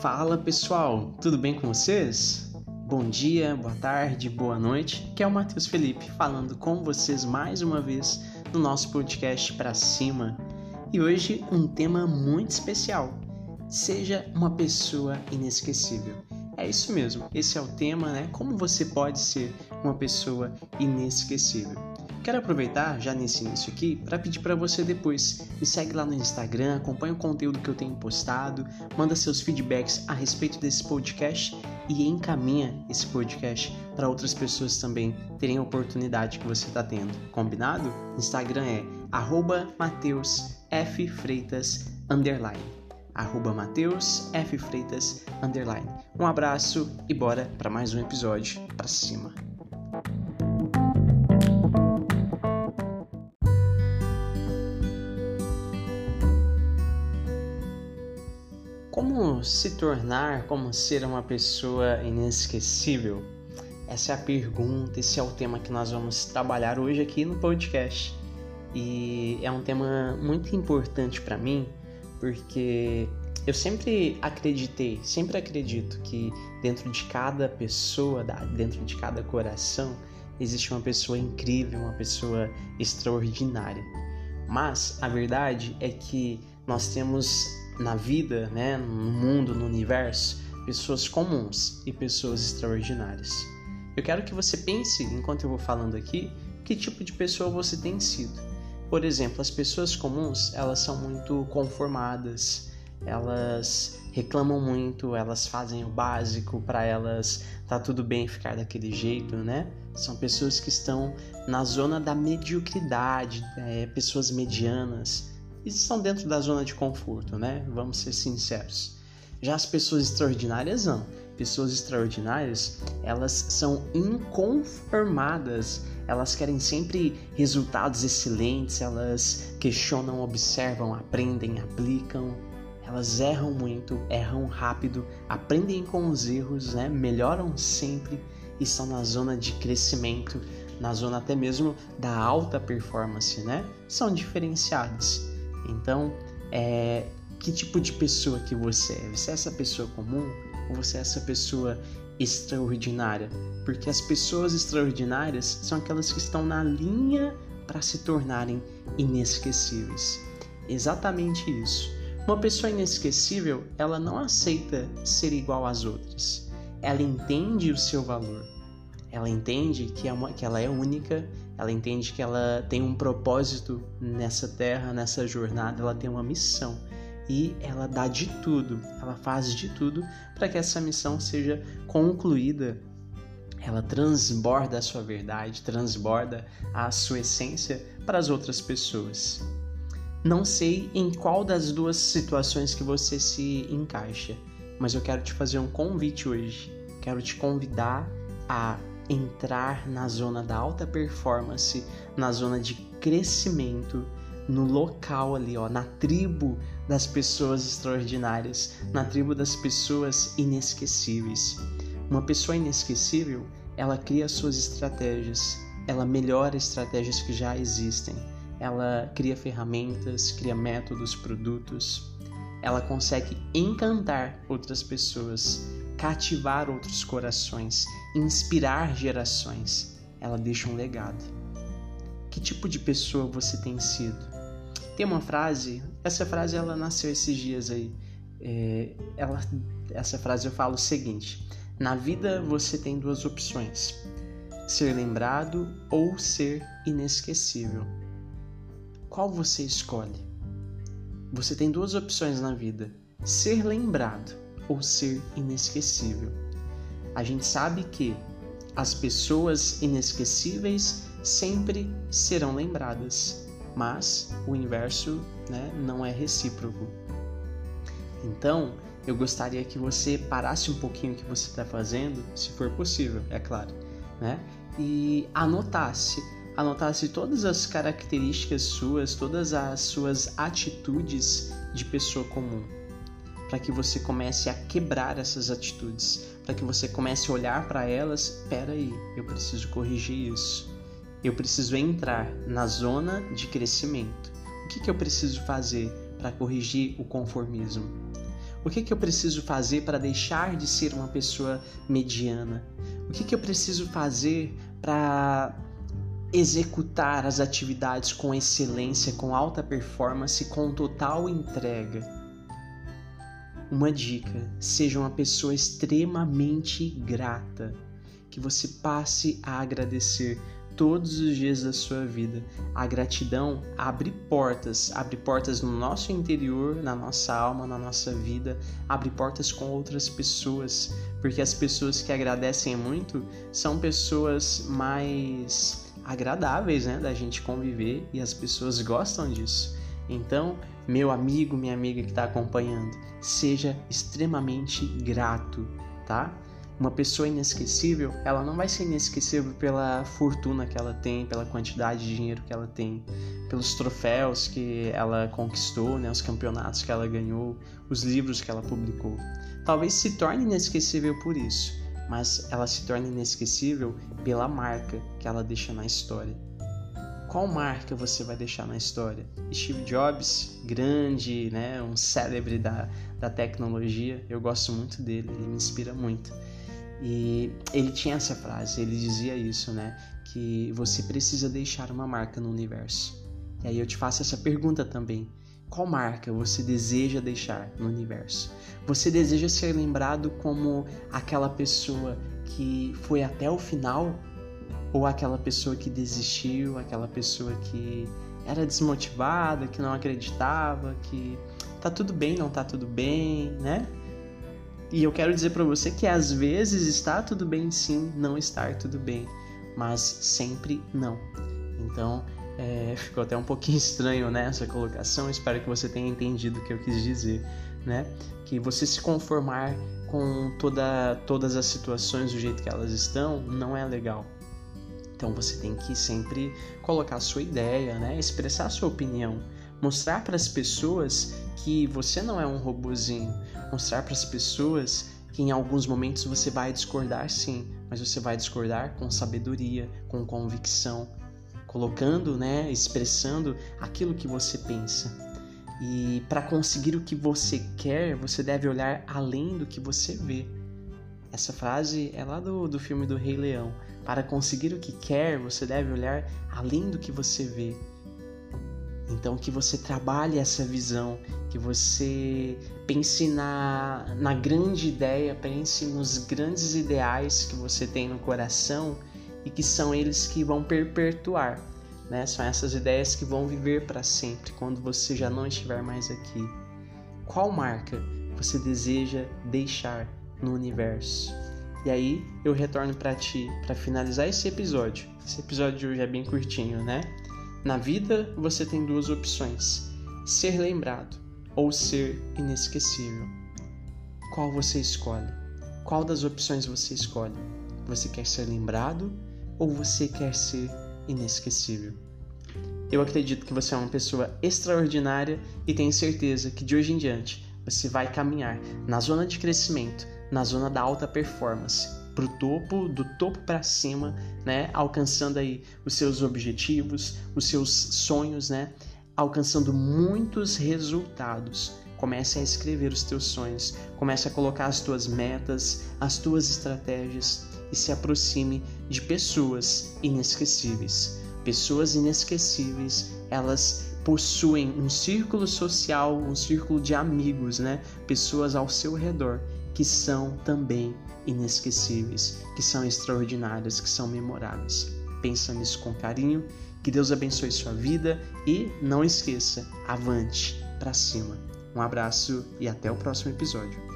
Fala pessoal, tudo bem com vocês? Bom dia, boa tarde, boa noite. Que é o Matheus Felipe falando com vocês mais uma vez no nosso podcast Pra Cima. E hoje um tema muito especial. Seja uma pessoa inesquecível. É isso mesmo, esse é o tema, né? Como você pode ser uma pessoa inesquecível. Quero aproveitar já nesse início aqui para pedir para você depois me segue lá no Instagram, acompanha o conteúdo que eu tenho postado, manda seus feedbacks a respeito desse podcast e encaminha esse podcast para outras pessoas também terem a oportunidade que você está tendo. Combinado? Instagram é @mateusffreitas arroba Mateus F. Freitas, underline. Um abraço e bora para mais um episódio para cima. Se tornar, como ser uma pessoa inesquecível? Essa é a pergunta, esse é o tema que nós vamos trabalhar hoje aqui no podcast. E é um tema muito importante para mim, porque eu sempre acreditei, sempre acredito que dentro de cada pessoa, dentro de cada coração, existe uma pessoa incrível, uma pessoa extraordinária. Mas a verdade é que nós temos na vida, né, no mundo, no universo, pessoas comuns e pessoas extraordinárias. Eu quero que você pense, enquanto eu vou falando aqui, que tipo de pessoa você tem sido. Por exemplo, as pessoas comuns, elas são muito conformadas, elas reclamam muito, elas fazem o básico para elas tá tudo bem ficar daquele jeito, né? São pessoas que estão na zona da mediocridade, é, pessoas medianas, estão dentro da zona de conforto, né? Vamos ser sinceros. Já as pessoas extraordinárias não. Pessoas extraordinárias, elas são inconformadas. Elas querem sempre resultados excelentes, elas questionam, observam, aprendem, aplicam. Elas erram muito, erram rápido, aprendem com os erros, né? melhoram sempre e estão na zona de crescimento, na zona até mesmo da alta performance, né? São diferenciados. Então, é, que tipo de pessoa que você é? Você é essa pessoa comum ou você é essa pessoa extraordinária? Porque as pessoas extraordinárias são aquelas que estão na linha para se tornarem inesquecíveis. Exatamente isso. Uma pessoa inesquecível, ela não aceita ser igual às outras. Ela entende o seu valor. Ela entende que, é uma, que ela é única ela entende que ela tem um propósito nessa terra, nessa jornada, ela tem uma missão e ela dá de tudo, ela faz de tudo para que essa missão seja concluída. Ela transborda a sua verdade, transborda a sua essência para as outras pessoas. Não sei em qual das duas situações que você se encaixa, mas eu quero te fazer um convite hoje. Quero te convidar a entrar na zona da alta performance, na zona de crescimento, no local ali, ó, na tribo das pessoas extraordinárias, na tribo das pessoas inesquecíveis. Uma pessoa inesquecível, ela cria suas estratégias, ela melhora estratégias que já existem, ela cria ferramentas, cria métodos, produtos, ela consegue encantar outras pessoas, cativar outros corações, inspirar gerações. Ela deixa um legado. Que tipo de pessoa você tem sido? Tem uma frase, essa frase ela nasceu esses dias aí. É, ela, essa frase eu falo o seguinte: na vida você tem duas opções, ser lembrado ou ser inesquecível. Qual você escolhe? Você tem duas opções na vida: ser lembrado ou ser inesquecível. A gente sabe que as pessoas inesquecíveis sempre serão lembradas, mas o inverso né, não é recíproco. Então, eu gostaria que você parasse um pouquinho o que você está fazendo, se for possível, é claro, né? E anotasse, anotasse todas as características suas, todas as suas atitudes de pessoa comum para que você comece a quebrar essas atitudes, para que você comece a olhar para elas, espera aí, eu preciso corrigir isso. Eu preciso entrar na zona de crescimento. O que, que eu preciso fazer para corrigir o conformismo? O que, que eu preciso fazer para deixar de ser uma pessoa mediana? O que, que eu preciso fazer para executar as atividades com excelência, com alta performance, com total entrega? Uma dica: seja uma pessoa extremamente grata, que você passe a agradecer todos os dias da sua vida. A gratidão abre portas, abre portas no nosso interior, na nossa alma, na nossa vida, abre portas com outras pessoas, porque as pessoas que agradecem muito são pessoas mais agradáveis, né, da gente conviver. E as pessoas gostam disso. Então, meu amigo, minha amiga que está acompanhando, seja extremamente grato, tá? Uma pessoa inesquecível, ela não vai ser inesquecível pela fortuna que ela tem, pela quantidade de dinheiro que ela tem, pelos troféus que ela conquistou, né, os campeonatos que ela ganhou, os livros que ela publicou. Talvez se torne inesquecível por isso, mas ela se torna inesquecível pela marca que ela deixa na história. Qual marca você vai deixar na história? Steve Jobs, grande, né, um célebre da, da tecnologia, eu gosto muito dele, ele me inspira muito. E ele tinha essa frase, ele dizia isso, né? Que você precisa deixar uma marca no universo. E aí eu te faço essa pergunta também. Qual marca você deseja deixar no universo? Você deseja ser lembrado como aquela pessoa que foi até o final? Ou aquela pessoa que desistiu, aquela pessoa que era desmotivada, que não acreditava, que tá tudo bem, não tá tudo bem, né? E eu quero dizer para você que às vezes está tudo bem sim, não estar tudo bem, mas sempre não. Então, é, ficou até um pouquinho estranho né, essa colocação, espero que você tenha entendido o que eu quis dizer, né? Que você se conformar com toda, todas as situações do jeito que elas estão não é legal. Então você tem que sempre colocar a sua ideia, né? expressar a sua opinião mostrar para as pessoas que você não é um robozinho, mostrar para as pessoas que em alguns momentos você vai discordar sim, mas você vai discordar com sabedoria, com convicção, colocando, né, expressando aquilo que você pensa. E para conseguir o que você quer, você deve olhar além do que você vê. Essa frase é lá do, do filme do Rei Leão. Para conseguir o que quer, você deve olhar além do que você vê. Então, que você trabalhe essa visão, que você pense na, na grande ideia, pense nos grandes ideais que você tem no coração e que são eles que vão perpetuar. Né? São essas ideias que vão viver para sempre quando você já não estiver mais aqui. Qual marca você deseja deixar no universo? E aí eu retorno para ti para finalizar esse episódio. Esse episódio de hoje é bem curtinho, né? Na vida, você tem duas opções: ser lembrado ou ser inesquecível. Qual você escolhe? Qual das opções você escolhe? Você quer ser lembrado ou você quer ser inesquecível? Eu acredito que você é uma pessoa extraordinária e tenho certeza que de hoje em diante você vai caminhar na zona de crescimento, na zona da alta performance para o topo, do topo para cima, né? Alcançando aí os seus objetivos, os seus sonhos, né? Alcançando muitos resultados. Comece a escrever os teus sonhos, comece a colocar as tuas metas, as tuas estratégias e se aproxime de pessoas inesquecíveis. Pessoas inesquecíveis, elas possuem um círculo social, um círculo de amigos, né? Pessoas ao seu redor que são também inesquecíveis, que são extraordinárias, que são memoráveis. Pensa nisso com carinho, que Deus abençoe sua vida e não esqueça, avante para cima. Um abraço e até o próximo episódio.